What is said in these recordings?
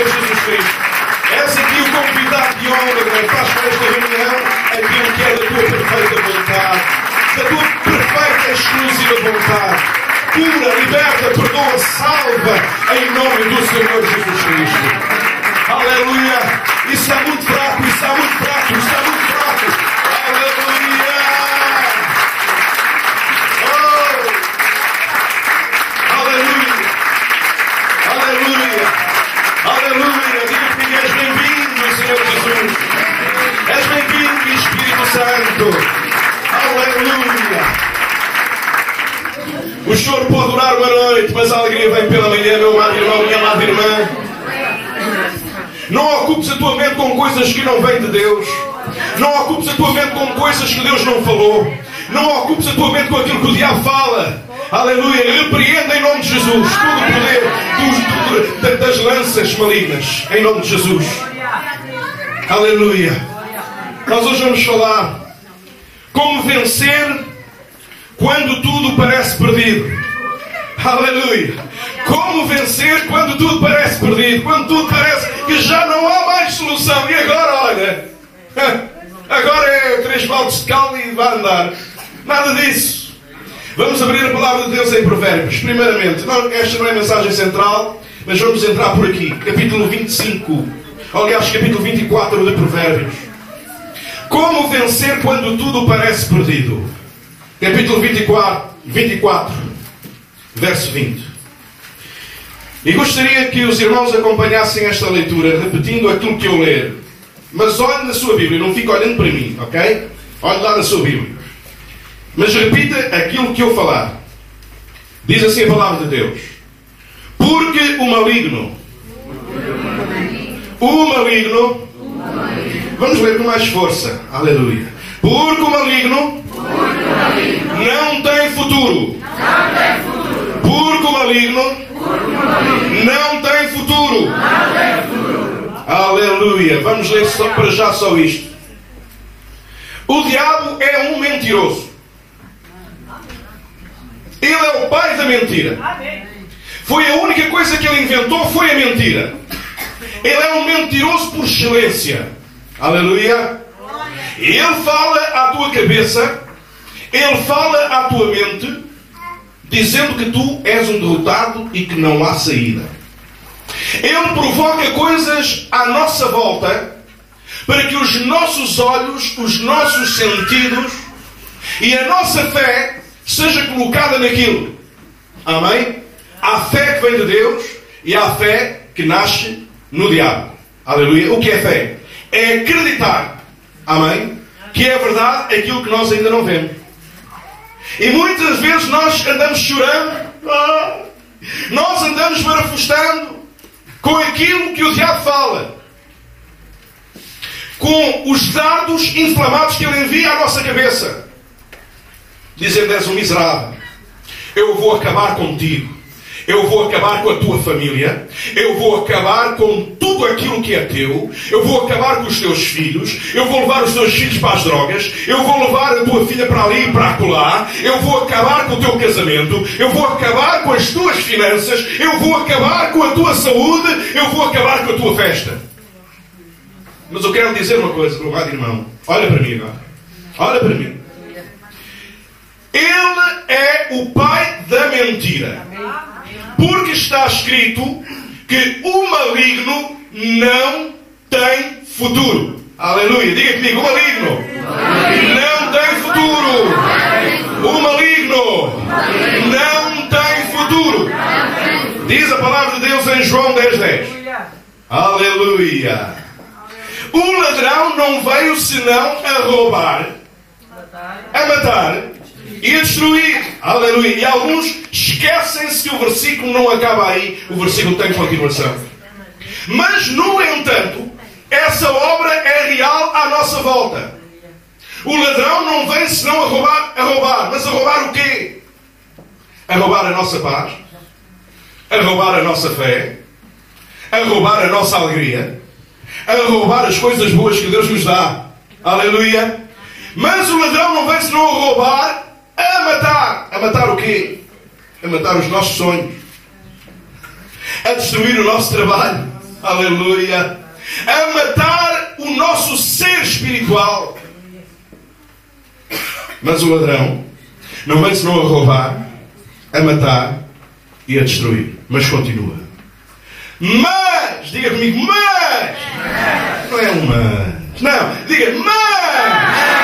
Senhor Jesus Cristo. És aqui o convidado de honra, Deus. Faz para esta reunião aquilo que é da tua perfeita vontade, da tua perfeita exclusiva vontade. Cura, liberta, perdoa, salva, em nome do Senhor Jesus Cristo. Aleluia! Isso é muito fraco, isso é muito fraco, isso é muito fraco. O choro pode durar uma noite, mas a alegria vem pela manhã, meu amado irmão, minha amada irmã. Não ocupes a tua mente com coisas que não vêm de Deus. Não ocupes a tua mente com coisas que Deus não falou. Não ocupes a tua mente com aquilo que o diabo fala. Aleluia. Repreenda em nome de Jesus todo o poder dos- do- das lanças malignas. Em nome de Jesus. Aleluia. Nós hoje vamos falar como vencer quando tudo parece perdido. Aleluia. Como vencer quando tudo parece perdido, quando tudo parece que já não há mais solução. E agora, olha, agora é três baldes de cal e vai andar. Nada disso. Vamos abrir a palavra de Deus em Provérbios. Primeiramente, não, esta não é a mensagem central, mas vamos entrar por aqui. Capítulo 25. Aliás, capítulo 24 de Provérbios. Como vencer quando tudo parece perdido? Capítulo 24, 24, verso 20. E gostaria que os irmãos acompanhassem esta leitura, repetindo aquilo que eu ler. Mas olhe na sua Bíblia, não fique olhando para mim, ok? Olhe lá na sua Bíblia. Mas repita aquilo que eu falar. Diz assim a palavra de Deus. Porque o maligno. O maligno. Vamos ler com mais força. Aleluia. Porque o maligno não tem futuro. Porque o maligno não tem futuro. Aleluia. Vamos ler só para já só isto. O diabo é um mentiroso. Ele é o pai da mentira. Foi a única coisa que ele inventou foi a mentira. Ele é um mentiroso por excelência. Aleluia. Ele fala à tua cabeça, ele fala à tua mente, dizendo que tu és um derrotado e que não há saída. Ele provoca coisas à nossa volta para que os nossos olhos, os nossos sentidos e a nossa fé seja colocada naquilo. Amém? Há fé que vem de Deus e há fé que nasce no diabo. Aleluia. O que é fé? É acreditar. Amém? Que é verdade aquilo que nós ainda não vemos. E muitas vezes nós andamos chorando, nós andamos marafustando com aquilo que o diabo fala, com os dardos inflamados que ele envia à nossa cabeça, dizendo: És um miserável, eu vou acabar contigo. Eu vou acabar com a tua família. Eu vou acabar com tudo aquilo que é teu. Eu vou acabar com os teus filhos. Eu vou levar os teus filhos para as drogas. Eu vou levar a tua filha para ali e para acolá. Eu vou acabar com o teu casamento. Eu vou acabar com as tuas finanças. Eu vou acabar com a tua saúde. Eu vou acabar com a tua festa. Mas eu quero dizer uma coisa, meu amado irmão. Olha para mim agora. Olha para mim. Ele é o pai da mentira. Porque está escrito que o maligno não tem futuro. Aleluia. Diga comigo, o maligno não tem futuro. O maligno não tem futuro. Diz a palavra de Deus em João 10, 10. Aleluia. O ladrão não veio senão a roubar, a matar destruir. Aleluia. E alguns esquecem-se que o versículo não acaba aí, o versículo tem continuação. Mas, no entanto, essa obra é real à nossa volta. O ladrão não vem senão a roubar, a roubar. Mas a roubar o quê? A roubar a nossa paz, a roubar a nossa fé, a roubar a nossa alegria, a roubar as coisas boas que Deus nos dá. Aleluia. Mas o ladrão não vem senão a roubar, a matar. A matar o quê? A matar os nossos sonhos. A destruir o nosso trabalho. Aleluia. A matar o nosso ser espiritual. Mas o ladrão não vem senão a roubar, a matar e a destruir. Mas continua. Mas, diga comigo, mas, não é um mas, não, diga mas,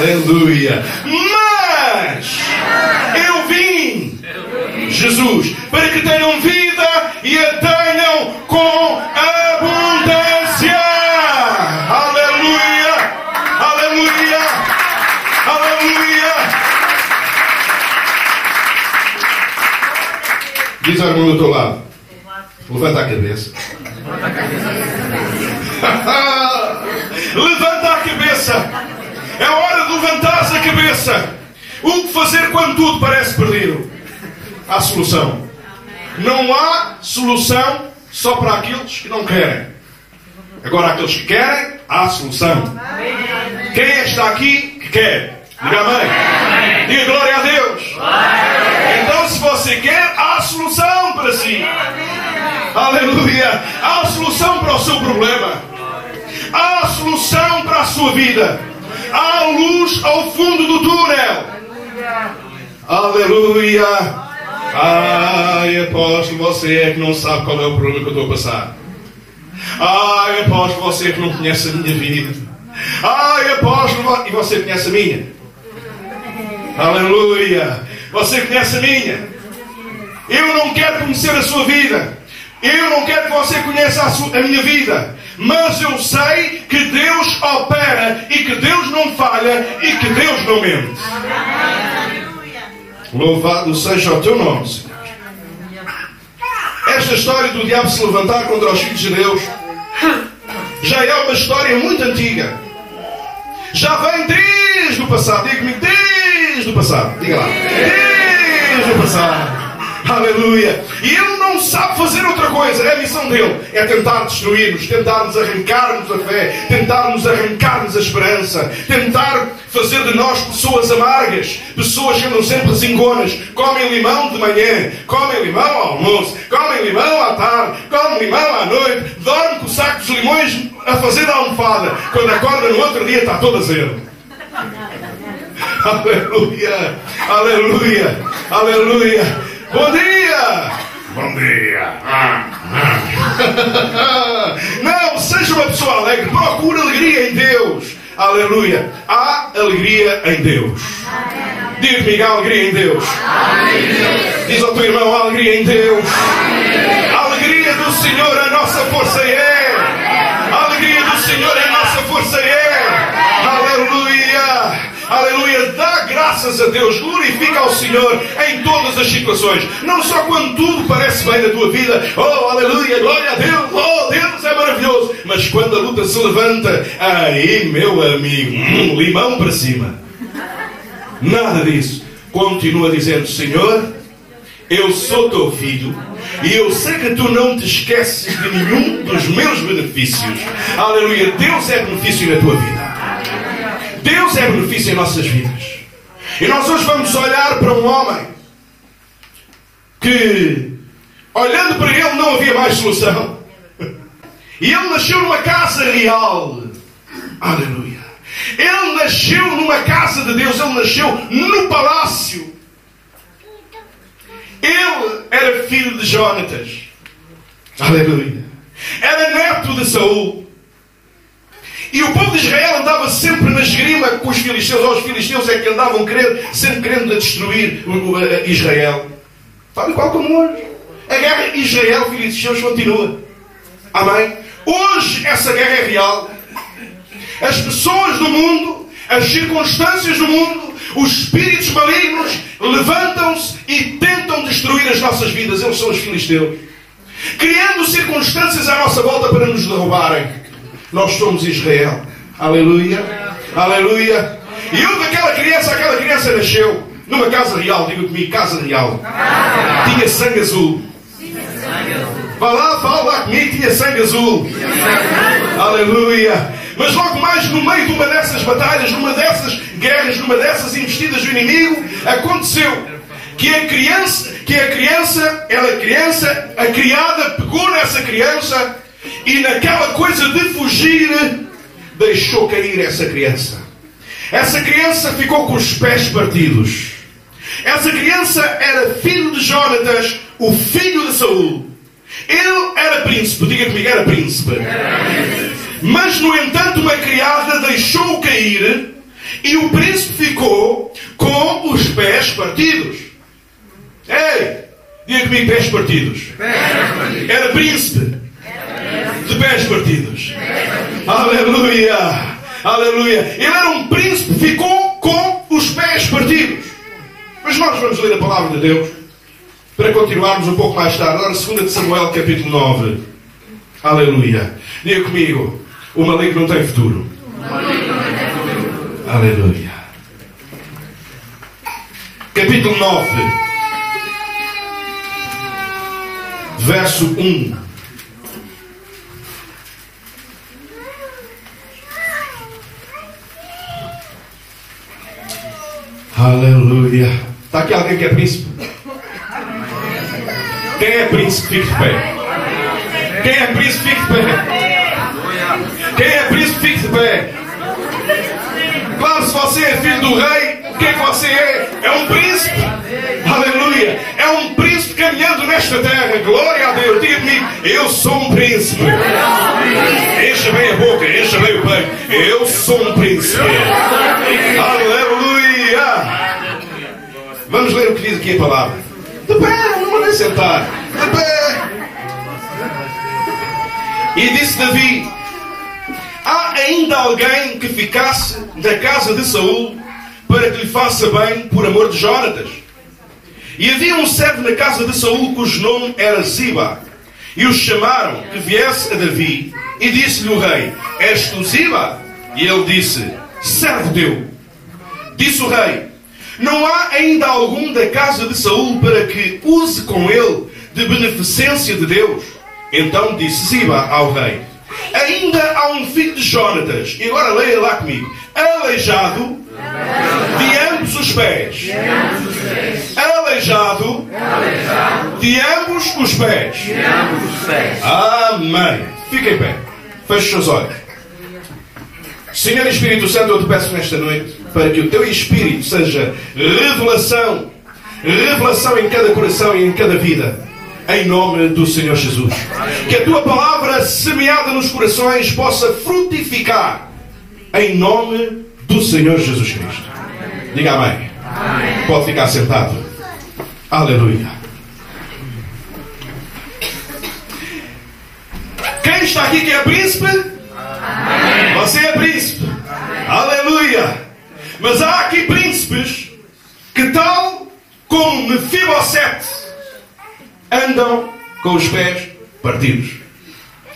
aleluia, mas, eu vim, Jesus, para que tenham vida e a tenham com abundância, aleluia, aleluia, aleluia. Diz ao irmão do teu lado. Levanta a cabeça. Levanta a cabeça. É hora de levantar a cabeça. O que fazer quando tudo parece perdido? Há solução. Não há solução só para aqueles que não querem. Agora, aqueles que querem, há solução. Quem é está aqui que quer? Diga amém. Diga glória a Deus. Então, se você quer, há solução para si. Aleluia. Há solução para o seu problema. Há solução para a sua vida. Há luz ao fundo do túnel. Aleluia. Ai, apóstolo, você é que não sabe qual é o problema que eu estou a passar. Ai, apóstolo, você que não conhece a minha vida. Ai, apóstolo, e você conhece a minha. Aleluia. Você conhece a minha. Eu não quero conhecer a sua vida. Eu não quero que você conheça a, sua, a, minha vida, mas eu sei que Deus opera e que Deus não falha e que Deus não mente. Louvado seja o teu nome, Senhor. Esta história do diabo se levantar contra os filhos de Deus já é uma história muito antiga. Já vem desde o passado. Diga-me, desde o passado. Diga lá. Desde o passado. Aleluia. E ele não sabe fazer outra coisa. É a missão dele. É tentar destruir-nos, tentar nos arrancar-nos a fé, tentar nos arrancar-nos a esperança, tentar fazer de nós pessoas amargas, pessoas que andam sempre zingonas. Comem limão de manhã, comem limão ao almoço, comem limão à tarde, comem limão à noite, dormem com o saco de limões a fazer a almofada. Quando acorda no outro dia está todo azedo. Aleluia, aleluia, aleluia. Bom dia! Bom dia! Ah, ah. Não, seja uma pessoa alegre, procure alegria em Deus. Aleluia! Há alegria em Deus. Diga-me, há alegria em Deus. Diz ao teu irmão, há alegria em Deus. A alegria do Senhor, a nossa força é. A alegria do Senhor, a nossa força é. Aleluia! Aleluia, dá graças a Deus, glorifica ao Senhor em todas as situações, não só quando tudo parece bem na tua vida, oh aleluia, glória a Deus, oh Deus é maravilhoso, mas quando a luta se levanta, aí meu amigo, hum, limão para cima, nada disso, continua dizendo, Senhor, eu sou teu filho e eu sei que tu não te esqueces de nenhum dos meus benefícios. Aleluia, Deus é benefício na tua vida. Deus é benefício em nossas vidas. E nós hoje vamos olhar para um homem que, olhando para ele, não havia mais solução. E ele nasceu numa casa real. Aleluia. Ele nasceu numa casa de Deus, ele nasceu no palácio. Ele era filho de Jonatas. Aleluia. Era neto de Saul. E o povo de Israel andava sempre na esgrima com os filisteus, ou os filisteus é que andavam querendo, sempre querendo destruir Israel. Tal igual como hoje. A guerra Israel-Filisteus continua. Amém? Hoje essa guerra é real. As pessoas do mundo, as circunstâncias do mundo, os espíritos malignos levantam-se e tentam destruir as nossas vidas. Eles são os filisteus. Criando circunstâncias à nossa volta para nos derrubarem. Nós somos Israel. Aleluia. Aleluia. E daquela criança, aquela criança nasceu numa casa real, diga comigo, casa real. Tinha sangue azul. Vá lá, fala lá comigo, tinha sangue azul. Aleluia. Mas logo mais no meio de uma dessas batalhas, numa dessas guerras, numa dessas investidas do inimigo, aconteceu que a criança, que a criança, ela criança, a criada pegou nessa criança E naquela coisa de fugir, deixou cair essa criança. Essa criança ficou com os pés partidos. Essa criança era filho de Jonatas, o filho de Saul. Ele era príncipe, diga comigo, era príncipe. Mas, no entanto, uma criada deixou-o cair e o príncipe ficou com os pés partidos. Ei, diga comigo, pés partidos. Era príncipe de pés partidos. Aleluia! Aleluia! Ele era um príncipe, ficou com os pés partidos. Mas nós vamos ler a palavra de Deus para continuarmos um pouco mais tarde. Agora, 2 de Samuel, capítulo 9. Aleluia! Diga comigo: o maligno não tem futuro. Aleluia. Capítulo 9, verso 1. Aleluia. Está aqui alguém que é príncipe? Quem é príncipe, fique de pé. Quem é príncipe, fique de pé. Quem é príncipe, fique de pé. Claro, se você é filho do rei, o que é que você é? É um príncipe. Aleluia. É um príncipe caminhando nesta terra. Glória a Deus. Diga comigo, eu sou um príncipe. Encha bem a boca, encha bem o peito. Eu sou um príncipe. Aleluia. Vamos ler o que diz aqui a palavra. De pé, não mandem sentar. De pé. E disse Davi: Há ainda alguém que ficasse na casa de Saul para que lhe faça bem por amor de Jonatas? E havia um servo na casa de Saul cujo nome era Ziba. E o chamaram que viesse a Davi e disse-lhe o rei: És tu Ziba? E ele disse: Servo teu. Disse o rei: Não há ainda algum da casa de Saul para que use com ele de beneficência de Deus? Então disse Ziba ao rei: Ainda há um filho de Jonatas, e agora leia lá comigo, aleijado de ambos os pés. Aleijado de ambos os pés. Amém. Fique em pé. Feche os olhos. Senhor Espírito Santo, eu te peço nesta noite para que o teu Espírito seja revelação, revelação em cada coração e em cada vida em nome do Senhor Jesus. Que a tua palavra semeada nos corações possa frutificar em nome do Senhor Jesus Cristo. Diga amém. amém. Pode ficar sentado. Aleluia. Quem está aqui que é príncipe? Amém. Você é príncipe. Amém. Aleluia. Mas há aqui príncipes que tal como Mefibosete andam com os pés partidos.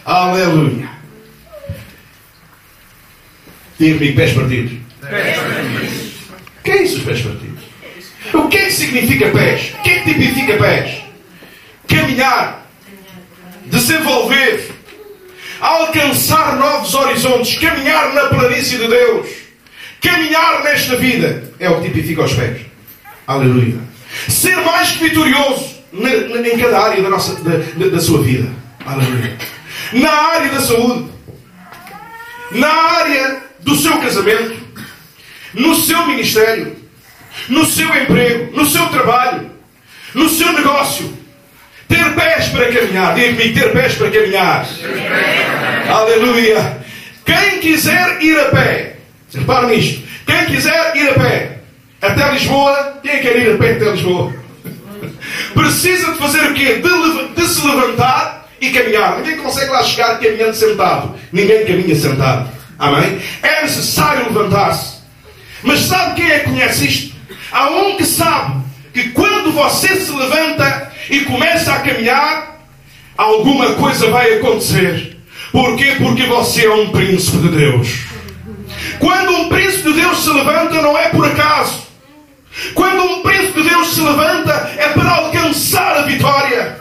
Aleluia. Diga comigo, pés partidos. O que é isso, os pés partidos? O que é que significa pés? O que é que tipifica pés? Caminhar, desenvolver, alcançar novos horizontes, caminhar na planície de Deus, caminhar nesta vida, é o que tipifica os pés. Aleluia. Ser mais vitorioso em cada área da, nossa, da, da sua vida. Aleluia. Na área da saúde, na área do seu casamento, no seu ministério, no seu emprego, no seu trabalho, no seu negócio. Ter pés para caminhar. Diga-me, ter pés para caminhar. Aleluia. Quem quiser ir a pé, repare nisto. Quem quiser ir a pé até Lisboa, quem quer ir a pé até Lisboa? Precisa de fazer o quê? De, de, se levantar e caminhar. Ninguém consegue lá chegar caminhando sentado. Ninguém caminha sentado. Amém? É necessário levantar-se. Mas sabe quem é que conhece isto? Há um que sabe que quando você se levanta e começa a caminhar, alguma coisa vai acontecer. Porquê? Porque você é um príncipe de Deus. Quando um príncipe de Deus se levanta, não é por acaso. Quando um príncipe de Deus se levanta, é para alcançar a vitória.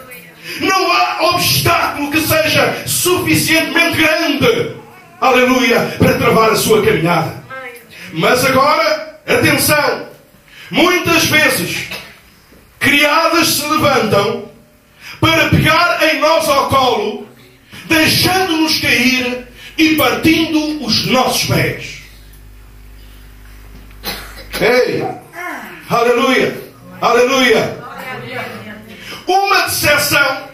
Não há obstáculo que seja suficientemente grande, aleluia, para travar a sua caminhada. Mas agora, atenção, muitas vezes, criadas se levantam para pegar em nós ao colo, deixando-nos cair e partindo os nossos pés. Ei! Aleluia! Aleluia! Uma decepção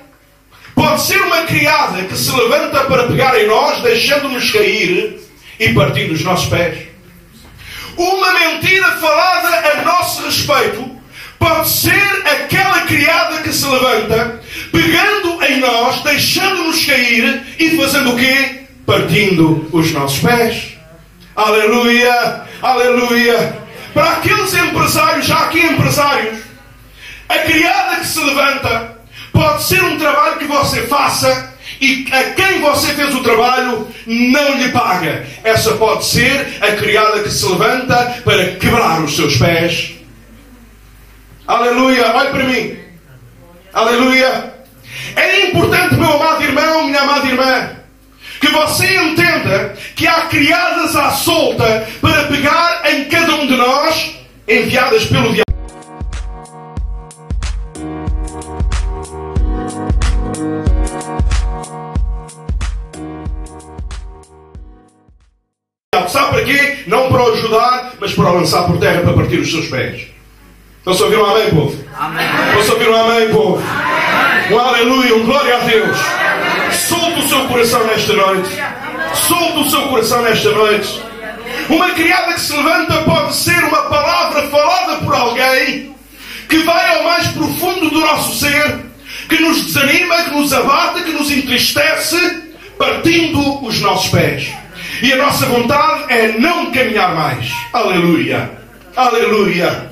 pode ser uma criada que se levanta para pegar em nós, deixando-nos cair e partindo os nossos pés. Uma mentira falada a nosso respeito pode ser aquela criada que se levanta, pegando em nós, deixando-nos cair e fazendo o quê? Partindo os nossos pés. Aleluia! Aleluia! Para aqueles empresários, já aqui empresários, a criada que se levanta pode ser um trabalho que você faça e a quem você fez o trabalho não lhe paga. Essa pode ser a criada que se levanta para quebrar os seus pés. Aleluia, olhe para mim. Aleluia. É importante, meu amado irmão, minha amada irmã, que você entenda que há criadas à solta para pegar em cada um de nós, enviadas pelo diabo. Sabe para quê? Não para o ajudar, mas para o lançar por terra para partir os seus pés. Estão a ouvir um amém, povo? Amém. Estão a ouvir um amém, povo? Amém. Um aleluia, um glória a Deus. Solta o seu coração nesta noite. Solta o seu coração nesta noite. Uma criada que se levanta pode ser uma palavra falada por alguém que vai ao mais profundo do nosso ser, que nos desanima, que nos abate, que nos entristece, partindo os nossos pés. E a nossa vontade é não caminhar mais. Aleluia. Aleluia.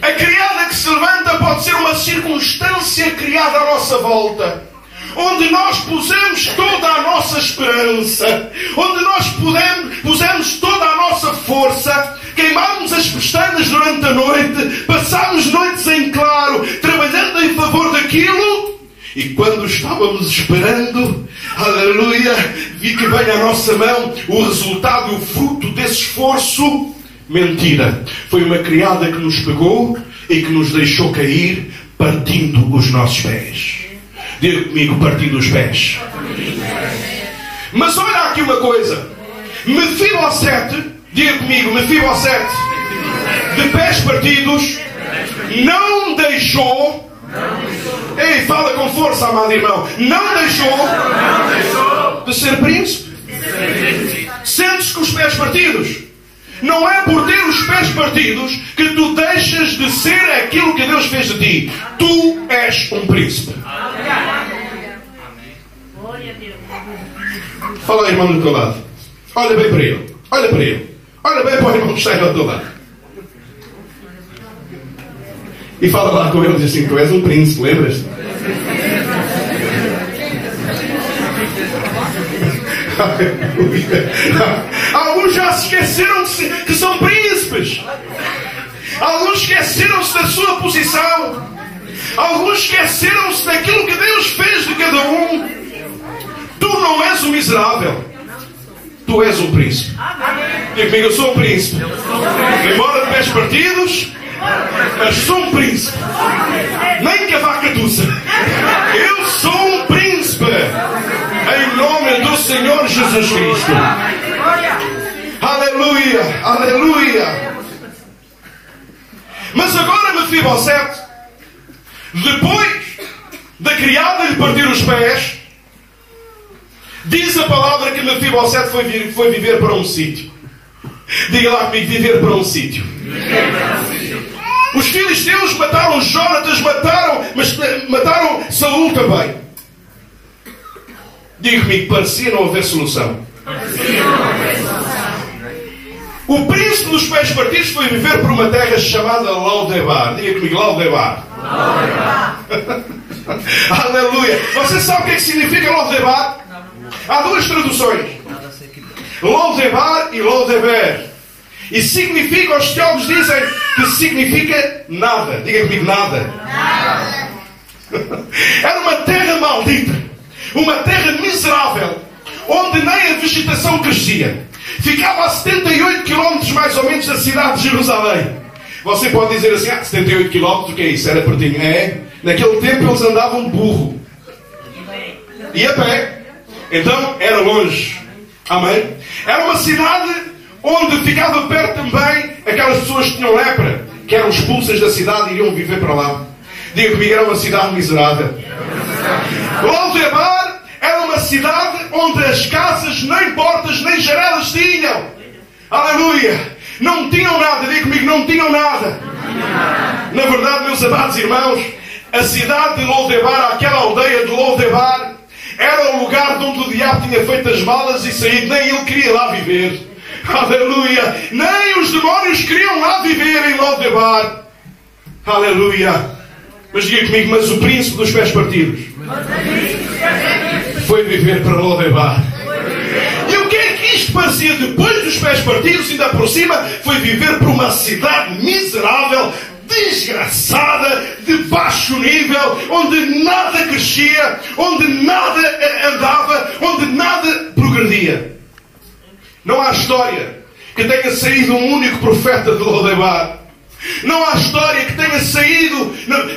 A criada que se levanta pode ser uma circunstância criada à nossa volta, onde nós pusemos toda a nossa esperança, onde nós podemos, pusemos toda a nossa força, queimamos as pestanas durante a noite, passámos noites em claro, trabalhando em favor daquilo e quando estávamos esperando, aleluia, vi que vem à nossa mão o resultado, o fruto desse esforço. Mentira. Foi uma criada que nos pegou e que nos deixou cair, partindo os nossos pés. Diga comigo, partindo os pés. Mas olha aqui uma coisa. Mefibosete, diga comigo, Mefibosete, de pés partidos, não deixou Ei, fala com força, amado irmão. Não deixou de ser príncipe. Sentes com os pés partidos. Não é por ter os pés partidos que tu deixas de ser aquilo que Deus fez de ti. Tu és um príncipe. Fala aí, irmão do teu lado. Olha bem para ele. Olha para ele. Olha bem para o irmão que está ao teu lado. E fala lá com ele diz assim: Tu és um príncipe, lembras? Alguns já se esqueceram que são príncipes. Alguns esqueceram-se da sua posição. Alguns esqueceram-se daquilo que Deus fez de cada um. Tu não és um miserável. Tu és um príncipe. Diga comigo, eu sou um príncipe. Embora de pés partidos, mas sou um príncipe. Nem que a vaca tussa. Eu sou um príncipe. Em nome do Senhor Jesus Cristo. Aleluia, aleluia. Mas agora, Mefibosete, depois da criada lhe partir os pés, diz a palavra que Mefibosete foi, foi viver para um sítio. Diga lá comigo, viver para um sítio. Os filisteus mataram Jonatas, mataram, mas mataram Saul também. Diga-me, parecia não haver solução. O príncipe dos pés partidos foi viver por uma terra chamada Laudebar. Diga comigo, Laudebar. Aleluia. Você sabe o que, é que significa Laudebar? Há duas traduções. Laudebar e Laudeber. E significa, os teólogos dizem que significa nada. Diga comigo, nada. Nada. Era uma terra maldita. Uma terra miserável. Onde nem a vegetação crescia. Ficava a 78 quilómetros mais ou menos da cidade de Jerusalém. Você pode dizer assim, ah, 78 km, o que é isso? Era pertinho. É, naquele tempo eles andavam burro. E a pé. Então, era longe. Amém? Era uma cidade onde ficava perto também aquelas pessoas que tinham lepra, que eram expulsas da cidade e iriam viver para lá. Diga comigo, era uma cidade miserável. Lodebar era uma cidade onde as casas nem portas nem janelas tinham. Aleluia! Não tinham nada, diga comigo, não tinham nada. Na verdade, meus amados irmãos, a cidade de Lodebar, aquela aldeia de Lodebar, era o lugar onde o diabo tinha feito as malas e saído, nem ele queria lá viver. Aleluia! Nem os demónios queriam lá viver em Lodebar. Aleluia! Mas diga comigo, mas o príncipe dos pés partidos foi viver para Lodebar. E o que é que isto parecia depois dos pés partidos, ainda por cima, foi viver para uma cidade miserável, desgraçada, de baixo nível, onde nada crescia, onde nada andava, onde nada progredia. Não há história que tenha saído um único profeta de Lodebar. Não há história que tenha saído,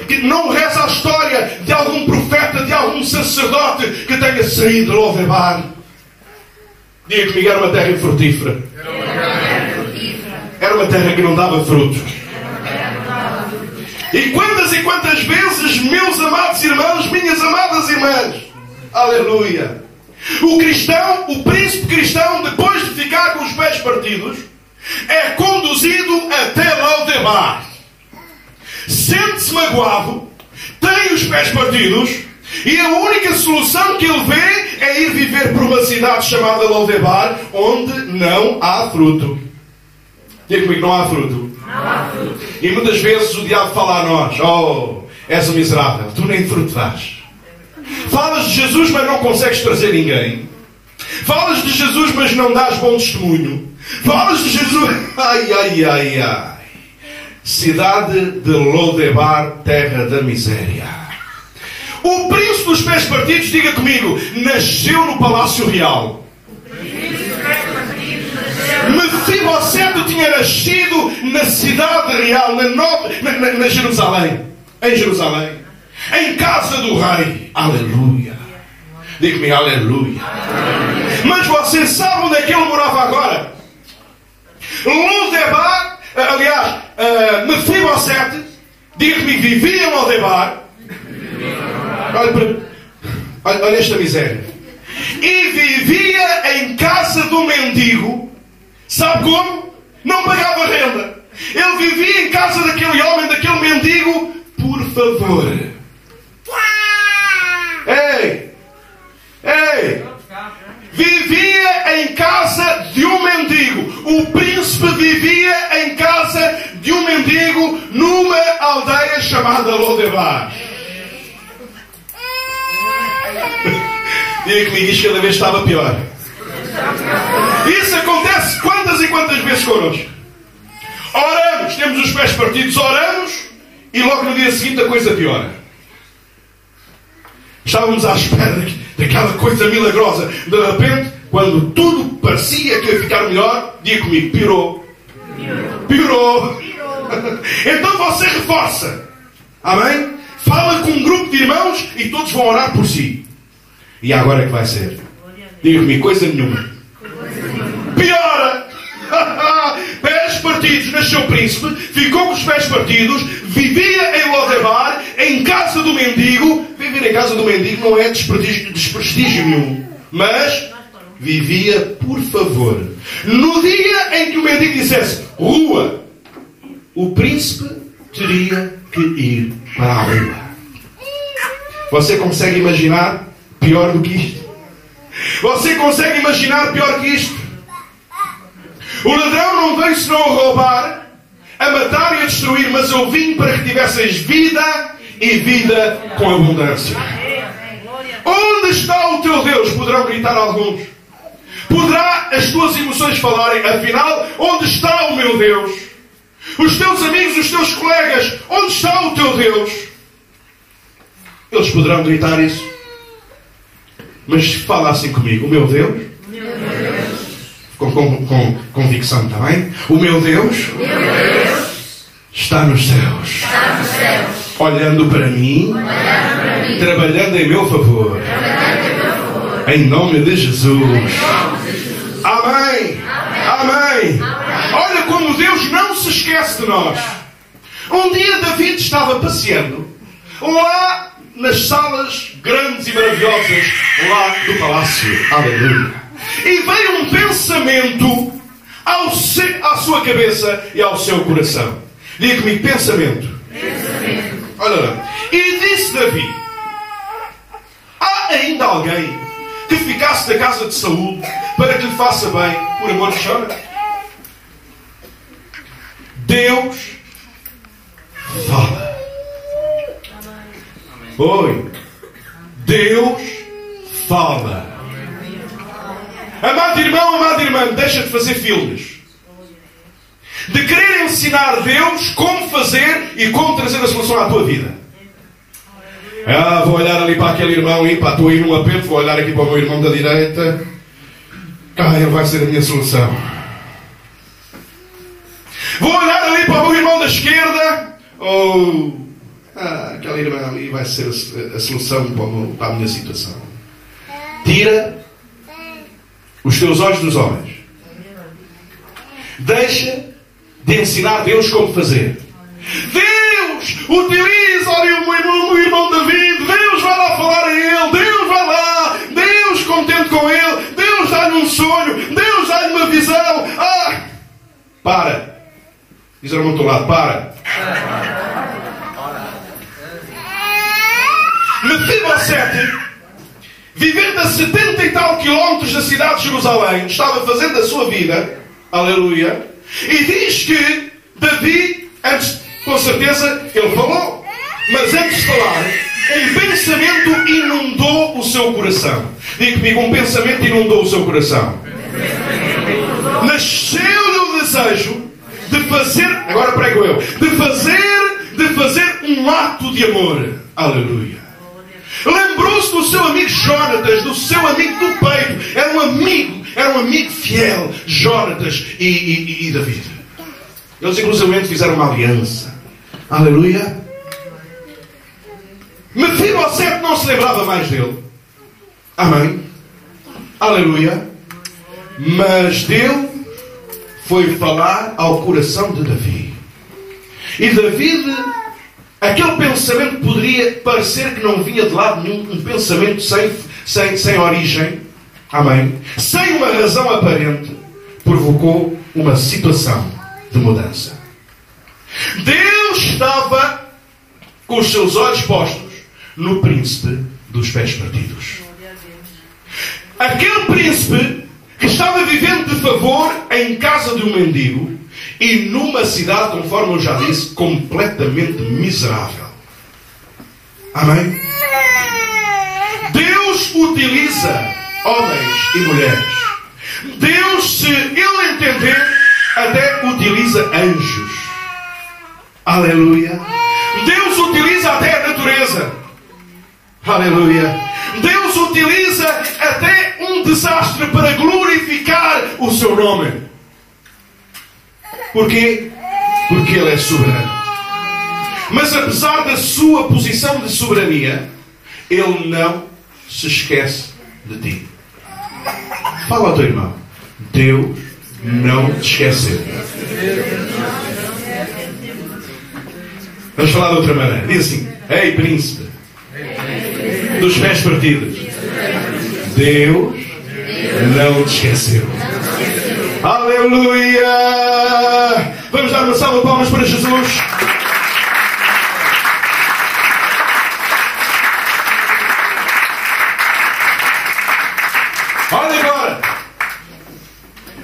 que não reza a história de algum profeta, de algum sacerdote que tenha saído de Lodebar. Diga comigo, era uma terra infrutífera. Era uma terra que não dava frutos. E quantas e quantas vezes, meus amados irmãos, minhas amadas irmãs, aleluia, o cristão, o príncipe cristão, depois de ficar com os pés partidos, é conduzido até Laudebar. Sente-se magoado, tem os pés partidos, e a única solução que ele vê é ir viver por uma cidade chamada Laudebar, onde não há fruto. Diga comigo, não há fruto. Não há fruto. E muitas vezes o diabo fala a nós: Oh, és um miserável, tu nem fruto dás. Falas de Jesus, mas não consegues trazer ninguém. Falas de Jesus, mas não dás bom testemunho. De Jesus. Ai, ai, ai, ai. Cidade de Lodebar, terra da miséria. O príncipe dos pés partidos, diga comigo, nasceu no Palácio Real. Mefibosete tinha nascido na cidade real, na, nove, na, na, na Jerusalém. Em Jerusalém. Em casa do rei. Aleluia. Diga-me aleluia. Mas você sabe onde é que ele morava agora? Lodebar, aliás, uh, Mefibosete, diga-me, vivia em Lodebar. Olha, olha, olha esta miséria. E vivia em casa do mendigo. Sabe como? Não pagava renda. Ele vivia em casa daquele homem, daquele mendigo, por favor. Ei! Ei! Vivia em casa de um mendigo. O príncipe vivia em casa de um mendigo numa aldeia chamada Lodebar. Diga comigo, isto cada vez estava pior. Isso acontece quantas e quantas vezes connosco. Oramos, temos os pés partidos, oramos e logo no dia seguinte a coisa piora. Estávamos à espera daquela coisa milagrosa. De repente, quando tudo parecia que ia ficar melhor, diga comigo, piorou. Piorou. Então você reforça. Amém? Fala com um grupo de irmãos e todos vão orar por si. E agora é que vai ser? Diga comigo, coisa nenhuma. Piora! pés partidos, nasceu príncipe, ficou com os pés partidos, vivia em Lodebar, em casa do mendigo. Viver em casa do mendigo não é desprestígio, desprestígio nenhum. Mas vivia por favor. No dia em que o mendigo dissesse rua, o príncipe teria que ir para a rua. Você consegue imaginar pior do que isto? Você consegue imaginar pior que isto? O ladrão não veio senão roubar, a matar e a destruir, mas eu vim para que tivesseis vida e vida com abundância. Onde está o teu Deus? Poderão gritar alguns. Poderá as tuas emoções falarem, afinal, onde está o meu Deus? Os teus amigos, os teus colegas, onde está o teu Deus? Eles poderão gritar isso. Mas fala assim comigo, o meu Deus com, com, com convicção, está bem? O meu Deus, meu Deus está nos céus, está nos céus olhando para mim, olhando para mim, trabalhando em meu favor, em nome de Jesus. Em nome de Jesus. Amém. Amém. Olha como Deus não se esquece de nós. Um dia David estava passeando lá nas salas grandes e maravilhosas lá do palácio. Aleluia. E veio um pensamento ao se- à sua cabeça e ao seu coração. Diga comigo, pensamento. Pensamento. Olha lá. E disse Davi: Há ainda alguém que ficasse da casa de Saúl para que lhe faça bem por amor de Jonas? Deus fala. Oi. Deus fala. Amado irmão, amada irmã, deixa de fazer filmes. De querer ensinar Deus como fazer e como trazer a solução à tua vida. Ah, vou olhar ali para aquele irmão e pá, estou aí num apelo, vou olhar aqui para o meu irmão da direita. Ah, ele vai ser a minha solução. Vou olhar ali para o meu irmão da esquerda. Oh, ah, aquele irmão ali vai ser a, a solução para, para a minha situação. Tira os teus olhos dos homens. Deixa de ensinar Deus como fazer. Deus utiliza ali o meu irmão, o meu irmão David. Deus vai lá falar a ele. Deus vai lá. Deus contente com ele. Deus dá-lhe um sonho. Deus dá-lhe uma visão. Ah! Para. Diz ao irmão do lado, para. Mefibosete, vivendo a 70 e tal quilómetros da cidade de Jerusalém, estava fazendo a sua vida, aleluia, e diz que Davi, antes, com certeza, ele falou, mas antes de falar, um pensamento inundou o seu coração. Diga comigo, um pensamento inundou o seu coração. Nasceu-lhe o desejo de fazer, agora prego eu, de fazer, de fazer um ato de amor. Aleluia. Lembrou-se do seu amigo Jonatas, do seu amigo do peito. Era um amigo, era um amigo fiel, Jonatas e, e, e David. Eles inclusive fizeram uma aliança. Aleluia. Mefibosete não se lembrava mais dele. Amém. Aleluia. Mas Deus foi falar ao coração de Davi. E David, aquele pensamento poderia parecer que não vinha de lado nenhum, um pensamento sem, sem, sem origem, amém, sem uma razão aparente, provocou uma situação de mudança. Deus estava com os seus olhos postos no príncipe dos pés partidos. Aquele príncipe que estava vivendo de favor em casa de um mendigo e numa cidade, conforme eu já disse, completamente miserável. Amém? Deus utiliza homens e mulheres. Deus, se Ele entender, até utiliza anjos. Aleluia. Deus utiliza até a natureza. Aleluia. Deus utiliza até um desastre para glorificar o seu nome. Porquê? Porque Ele é soberano. Mas apesar da sua posição de soberania, Ele não se esquece de ti. Fala ao teu irmão. Deus não te esqueceu. Vamos falar de outra maneira. Diz assim: Ei, príncipe dos pés partidos. Deus não te esqueceu. Aleluia! Vamos dar uma salva de palmas para Jesus. Olha agora.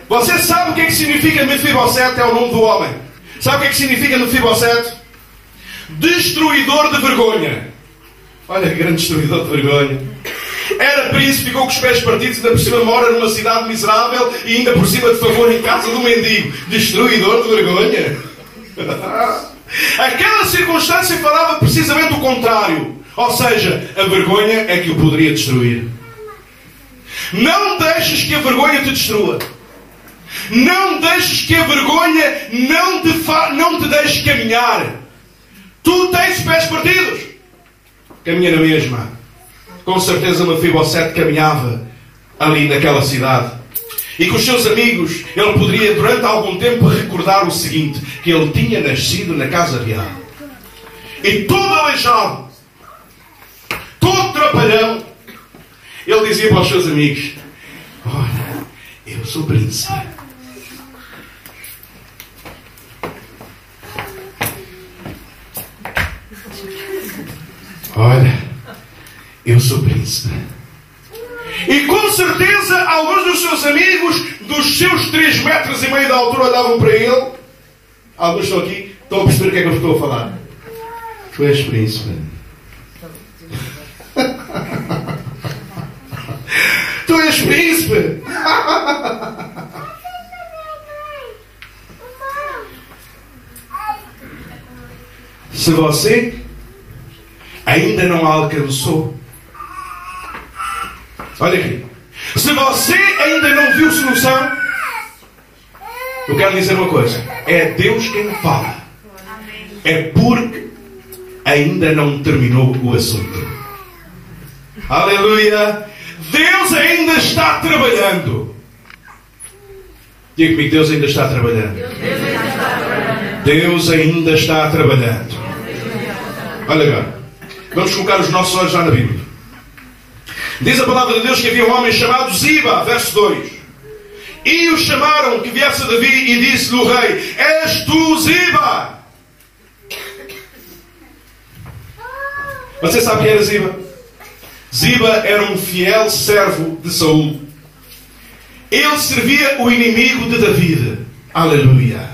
Você sabe o que é que significa Mefibosete? É o nome do homem. Sabe o que é que significa Mefibosete? Destruidor de vergonha. Olha grande destruidor de vergonha. Era príncipe, ficou com os pés partidos, ainda por cima mora numa cidade miserável e ainda por cima de favor em casa do mendigo. Destruidor de vergonha. Aquela circunstância falava precisamente o contrário. Ou seja, a vergonha é que o poderia destruir. Não deixes que a vergonha te destrua. Não deixes que a vergonha não te, fa... não te deixe caminhar. Tu tens pés partidos. Caminha na mesma. Com certeza Mefibosete caminhava ali naquela cidade. E com os seus amigos, ele poderia durante algum tempo recordar o seguinte: que ele tinha nascido na casa real. E todo aleijado, todo trapalhão, ele dizia para os seus amigos: Olha, eu sou príncipe. Olha, eu sou príncipe. E com certeza alguns dos seus amigos, dos seus 3 metros e meio de altura, olhavam para ele. Alguns estão aqui, estão a perceber o que é que eu estou a falar. Tu és príncipe. tu és príncipe. Se você ainda não alcançou, olha aqui. Se você ainda não viu solução, eu quero dizer uma coisa: é Deus quem fala. É porque ainda não terminou o assunto. Aleluia! Deus ainda está trabalhando. Diga comigo, Deus ainda está trabalhando. Deus ainda está trabalhando. Olha agora. Vamos colocar os nossos olhos já na Bíblia. Diz a palavra de Deus que havia um homem chamado Ziba, verso 2. E o chamaram que viesse a Davi e disse-lhe o rei: És tu Ziba? Você sabe quem era Ziba? Ziba era um fiel servo de Saul. Ele servia o inimigo de David. Aleluia.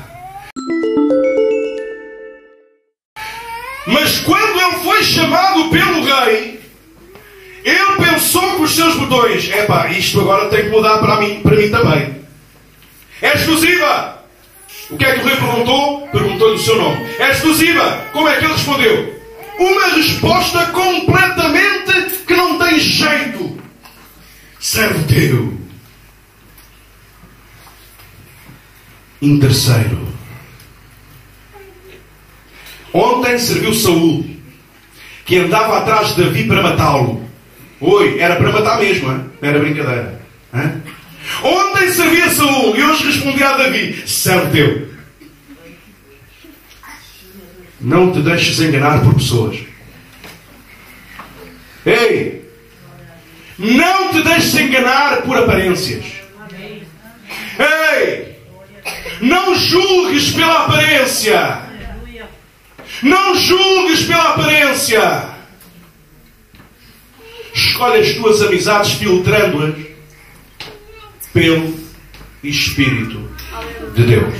Mas quando ele foi chamado pelo rei, ele pensou com os seus botões: epá, isto agora tem que mudar para mim, para mim também. É exclusiva. O que é que o rei perguntou? Perguntou-lhe o seu nome. É exclusiva. Como é que ele respondeu? Uma resposta completamente que não tem jeito. Servo teu. Em terceiro. Ontem serviu Saul, que andava atrás de Davi para matá-lo. Oi, era para matar mesmo, não era brincadeira. Hein? Ontem servia Saul e hoje respondia a Davi: servo teu. Não te deixes enganar por pessoas. Ei! Não te deixes enganar por aparências. Ei! Não julgues pela aparência. Não julgues pela aparência. Escolhe as tuas amizades filtrando-as pelo Espírito de Deus.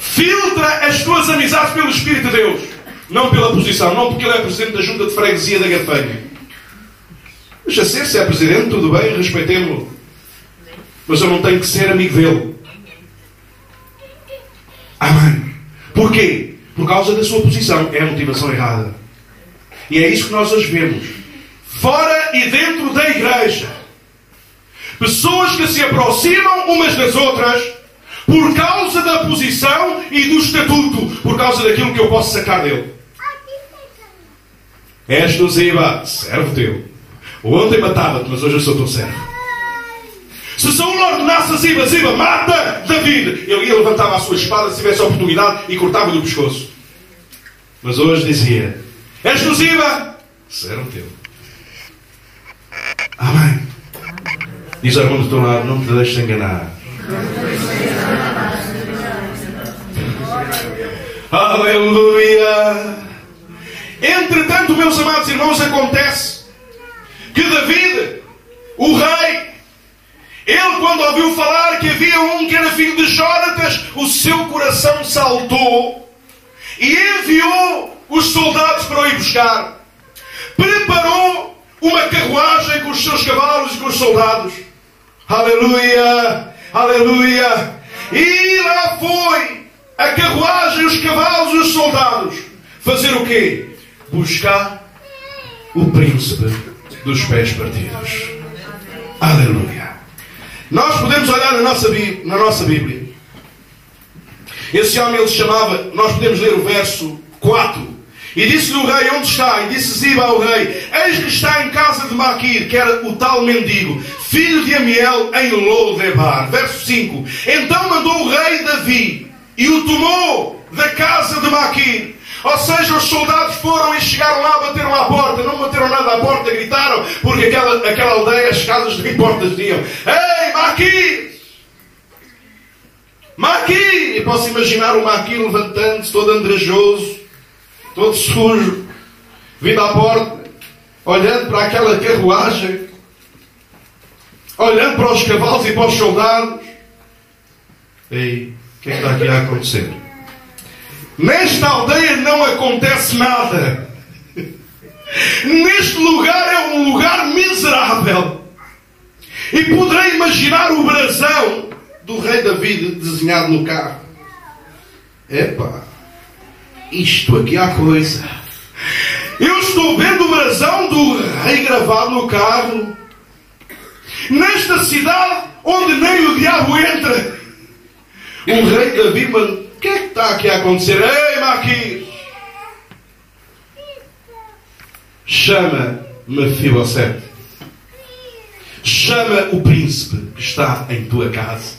Filtra as tuas amizades pelo Espírito de Deus. Não pela posição, não porque ele é presidente da junta de freguesia da Gafanha. Deixa ser, se é presidente, tudo bem, respeitemos-lo. Mas eu não tenho que ser amigo dele. Amém. Porquê? Por causa da sua posição. É a motivação errada. E é isso que nós hoje vemos. Fora e dentro da igreja. Pessoas que se aproximam umas das outras por causa da posição e do estatuto, por causa daquilo que eu posso sacar dele. És do Ziba, servo teu. Ontem matava-te, mas hoje eu sou teu servo. Se Saul ordenasse a Ziba, Ziba, mata David, ele ia levantava a sua espada se tivesse a oportunidade e cortava-lhe o pescoço. Mas hoje dizia: Ziba, servo teu. Amém. Diz ao irmão do teu lado: Não te deixes enganar. Aleluia! Entretanto, meus amados irmãos, acontece que David, o rei, ele quando ouviu falar que havia um que era filho de Jonatas, o seu coração saltou e enviou os soldados para o ir buscar. Preparou uma carruagem com os seus cavalos e com os soldados. Aleluia! Aleluia! E lá foi a carruagem, os cavalos e os soldados. Fazer o quê? Buscar o príncipe dos pés partidos. Aleluia! Nós podemos olhar na nossa, na nossa Bíblia. Esse homem ele se chamava, nós podemos ler o verso 4. E disse-lhe o rei, onde está? E disse Ziba ao rei, eis que está em casa de Maquir, que era o tal mendigo, filho de Amiel, em Lodebar. Verso 5. Então mandou o rei Davi, e o tomou da casa de Maquir. Ou seja, os soldados foram e chegaram lá, bateram à porta, não bateram nada à porta, gritaram, porque aquela, aquela aldeia, as casas nem portas diziam, Ei, Maquir! Maqui! E posso imaginar o Maqui levantando-se, todo andrajoso, todo sujo, vindo à porta, olhando para aquela carruagem, olhando para os cavalos e para os soldados. Ei, o que é que está aqui a acontecer? Nesta aldeia não acontece nada. Neste lugar é um lugar miserável. E poderei imaginar o brasão do rei David desenhado no carro. Epá, isto aqui há coisa. Eu estou vendo o brasão do rei gravado no carro. Nesta cidade onde nem o diabo entra. O rei mano, o que é que está aqui a acontecer? Ei, Maquis! Chama Mefibosete. Chama o príncipe que está em tua casa.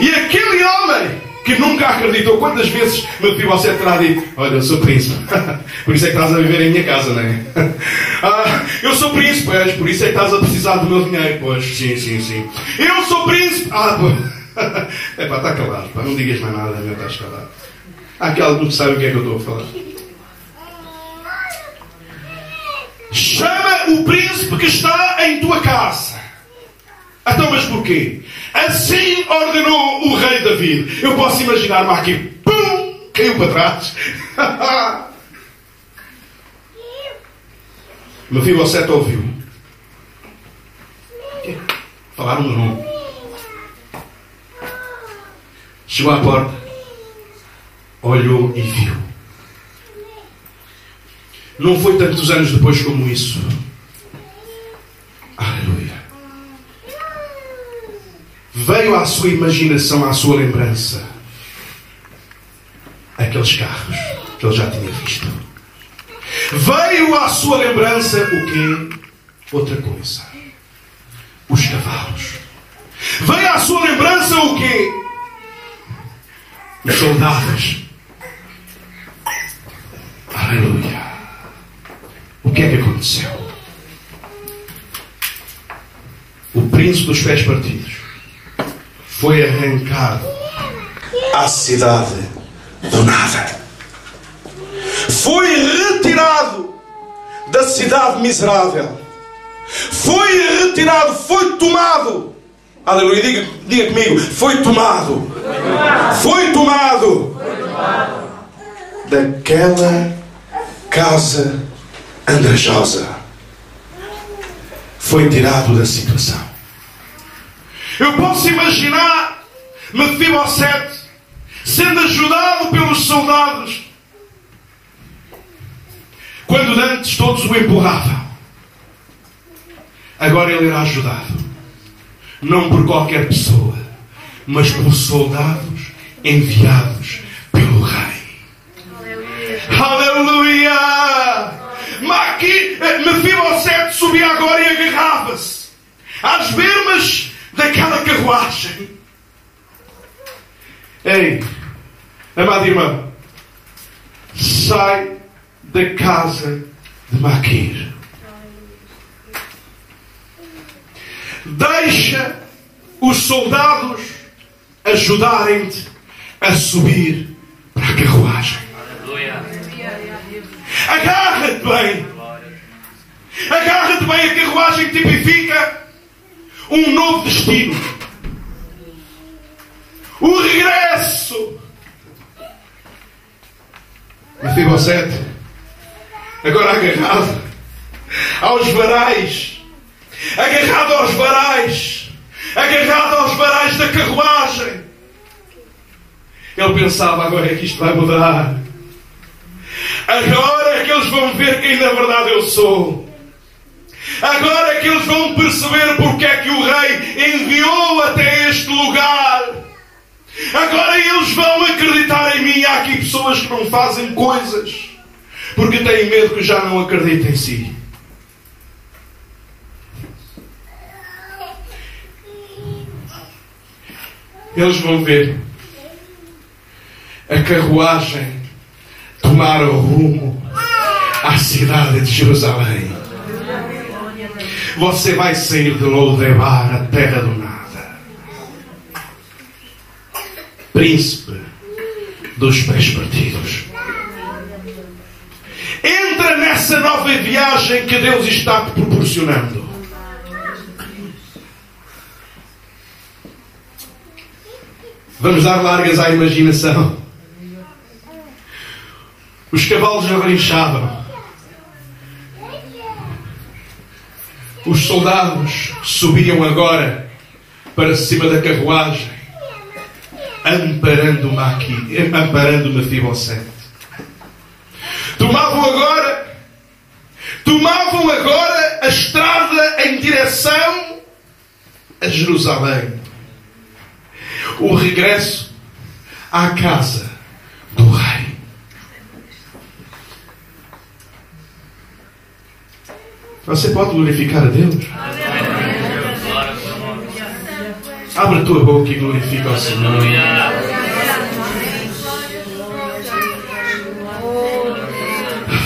E aquele homem que nunca acreditou, quantas vezes Mefibosete terá dito: Olha, eu sou príncipe, por isso é que estás a viver em minha casa, não é? Ah, eu sou príncipe, és, por isso é que estás a precisar do meu dinheiro, pois, sim, sim, sim. Eu sou príncipe, ah, pois. É pá, está calado, pá, não digas mais nada, meu, estás calado. Há aqui que sabe o que é que eu estou a falar. Chama o príncipe que está em tua casa. Então, mas porquê? Assim ordenou o rei David. Eu posso imaginar-me aqui, pum, caiu para trás. Mefibosete ouviu. Falaram no nome. Chegou à porta, olhou e viu. Não foi tantos anos depois como isso. Aleluia. Veio à sua imaginação, à sua lembrança, aqueles carros que ele já tinha visto. Veio à sua lembrança o quê? Outra coisa. Os cavalos. Veio à sua lembrança o quê? Os soldados. Aleluia. O que é que aconteceu? O príncipe dos pés partidos foi arrancado à cidade do nada. Foi retirado da cidade miserável. Foi retirado, foi tomado. Aleluia, diga, diga comigo: foi tomado. Foi tomado daquela casa andrajosa. Foi tirado da situação. Eu posso imaginar Mefibosete sendo ajudado pelos soldados quando antes todos o empurravam. Agora ele era ajudado não por qualquer pessoa, mas por soldados enviados pelo rei. Aleluia! Maqui, Mefibosete subia agora e agarrava-se às bermas daquela carruagem. Ei, amado irmão, sai da casa de Maquir. Deixa os soldados ajudarem-te a subir para a carruagem. Agarra-te bem. Agarra-te bem. A carruagem tipifica um novo destino. O regresso. Mefibosete, agora agarrado aos varais, agarrado aos varais, agarrado aos varais da carruagem. Ele pensava, agora é que isto vai mudar. Agora é que eles vão ver quem na verdade eu sou. Agora é que eles vão perceber porque é que o rei enviou até este lugar. Agora eles vão acreditar em mim. Há aqui pessoas que não fazem coisas porque têm medo que já não acreditem em si. Eles vão ver a carruagem tomar o rumo à cidade de Jerusalém. Você vai de Lodebar, a terra do nada. Príncipe dos pés partidos. Entra nessa nova viagem que Deus está te proporcionando. Vamos dar largas à imaginação. Os cavalos relinchavam. Os soldados subiam agora para cima da carruagem, amparando-me aqui, amparando-me Mefibosete. Tomavam agora, tomavam agora a estrada em direção a Jerusalém. O regresso à casa do rei. Você pode glorificar a Deus? Abre a tua boca e glorifica ao Senhor.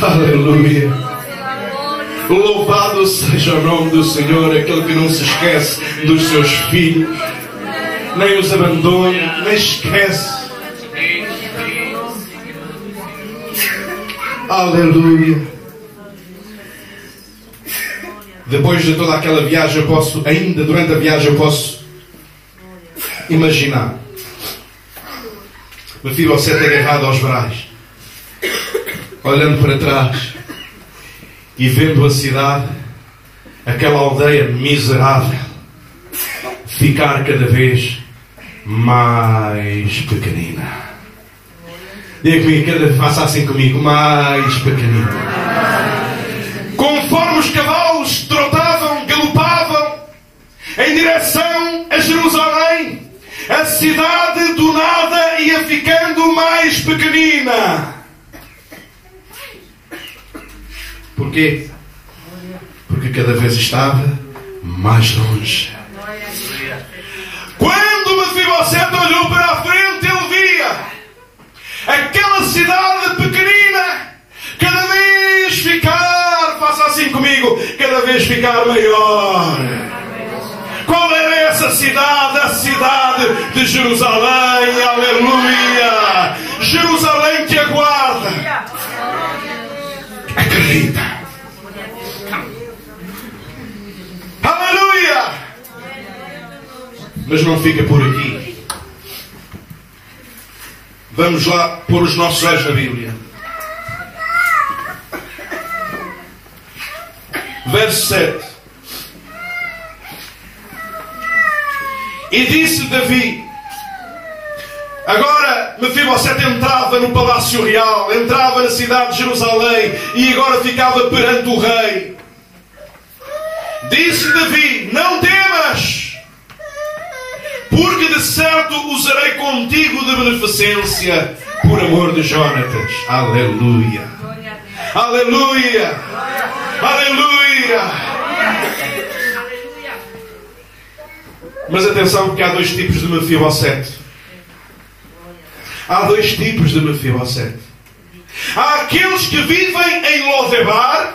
Aleluia. Louvado seja o nome do Senhor, aquele que não se esquece dos seus filhos, nem os abandona, nem esquece. Aleluia. Depois de toda aquela viagem, eu posso, ainda durante a viagem, eu posso imaginar. Meu filho, você agarrado aos brais, olhando para trás e vendo a cidade, aquela aldeia miserável, ficar cada vez mais pequenina. Diga comigo, faça assim comigo, mais pequenina. A cidade do nada ia ficando mais pequenina. Porquê? Porque cada vez estava mais longe. Quando Mefibosete olhou para a frente, ele via aquela cidade pequenina cada vez ficar, faça assim comigo, cada vez ficar maior. Qual era essa cidade? A cidade de Jerusalém, aleluia! Jerusalém te aguarda. Acredita. Aleluia! Mas não fica por aqui. Vamos lá pôr os nossos olhos na Bíblia. Verso 7. E disse Davi: Agora Mefibosete entrava no palácio real, entrava na cidade de Jerusalém e agora ficava perante o rei. Disse Davi: Não temas, porque de certo usarei contigo de beneficência por amor de Jonatas. Aleluia. Aleluia. Aleluia. Mas atenção, porque há dois tipos de Mefibosete. Há dois tipos de Mefibosete. Há aqueles que vivem em Lodebar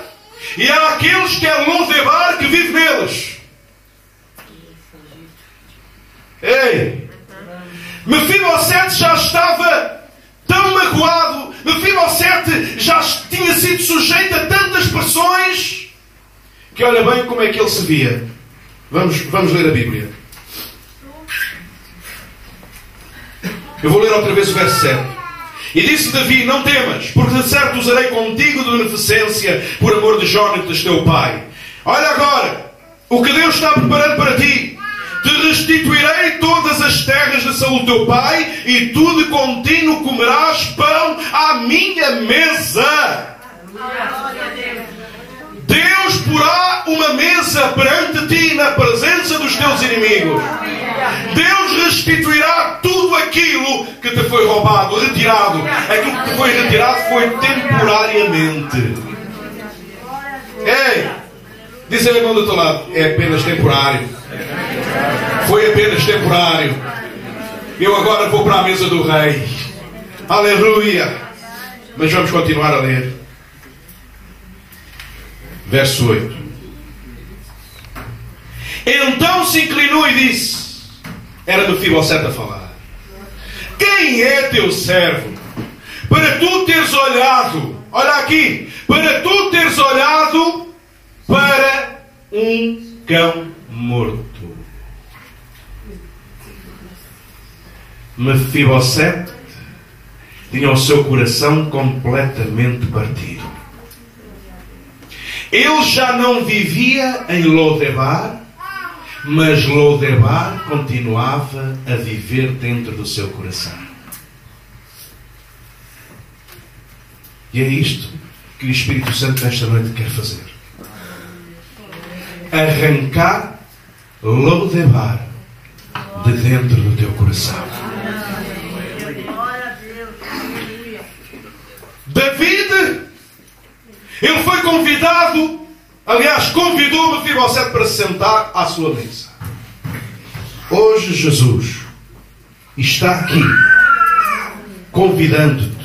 e há aqueles que é Lodebar que vive neles. Ei! Mefibosete já estava tão magoado, Mefibosete já tinha sido sujeito a tantas pressões que olha bem como é que ele se via. Vamos, vamos ler a Bíblia. Eu vou ler outra vez o verso 7. E disse Davi: Não temas, porque de certo usarei contigo de beneficência por amor de Jonatas, teu pai. Olha agora o que Deus está preparando para ti. Te restituirei todas as terras de Saul teu pai, e tu de contínuo comerás pão à minha mesa. Deus porá uma casa perante ti na presença dos teus inimigos. Deus restituirá tudo aquilo que te foi roubado, retirado. Aquilo que te foi retirado foi temporariamente. Ei, diz irmão do teu lado, é apenas temporário. Foi apenas temporário. Eu agora vou para a mesa do rei. Aleluia. Mas vamos continuar a ler. Verso 8. Então se inclinou e disse: Era do Fibocete a falar. Quem é teu servo? Para tu teres olhado, olha aqui, para tu teres olhado para um cão morto. Mefibosete tinha o seu coração completamente partido. Ele já não vivia em Lodebar, mas Lodebar continuava a viver dentro do seu coração. E é isto que o Espírito Santo nesta noite quer fazer. Arrancar Lodebar de dentro do teu coração. David, ele foi convidado, aliás, convidou Mefibosete para se sentar à sua mesa. Hoje Jesus está aqui convidando-te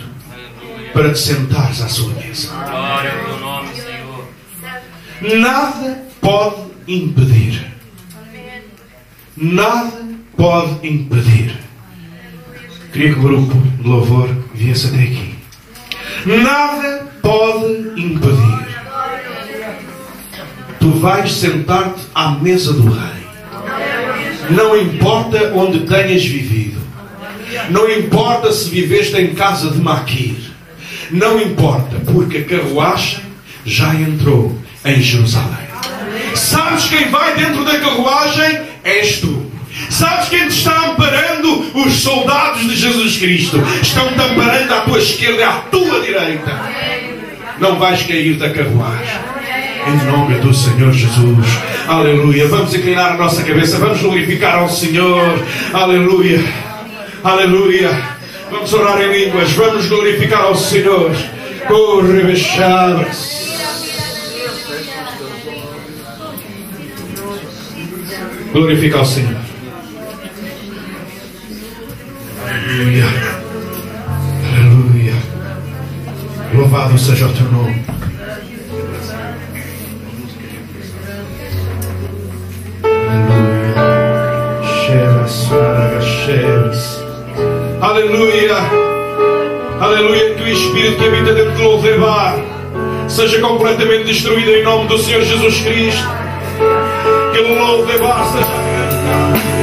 para te sentares à sua mesa. Glória ao teu nome, Senhor. Nada pode impedir. Nada pode impedir. Queria que o grupo de louvor viesse até aqui. Nada pode impedir. Tu vais sentar-te à mesa do rei. Não importa onde tenhas vivido. Não importa se viveste em casa de Maquir. Não importa, porque a carruagem já entrou em Jerusalém. Sabes quem vai dentro da carruagem? És tu. Sabes quem te está amparando? Os soldados de Jesus Cristo. Estão-te amparando à tua esquerda e à tua direita. Não vais cair da carruagem. Em nome do Senhor Jesus. Aleluia. Vamos inclinar a nossa cabeça. Vamos glorificar ao Senhor. Aleluia. Aleluia. Vamos orar em línguas. Vamos glorificar ao Senhor. Corre, bechadas. Glorifica ao Senhor. Aleluia. Aleluia. Louvado seja o teu nome. Aleluia. Aleluia. Aleluia. Que o Espírito que habita dentro do Lodebar seja completamente destruído em nome do Senhor Jesus Cristo. Que o Lodebar seja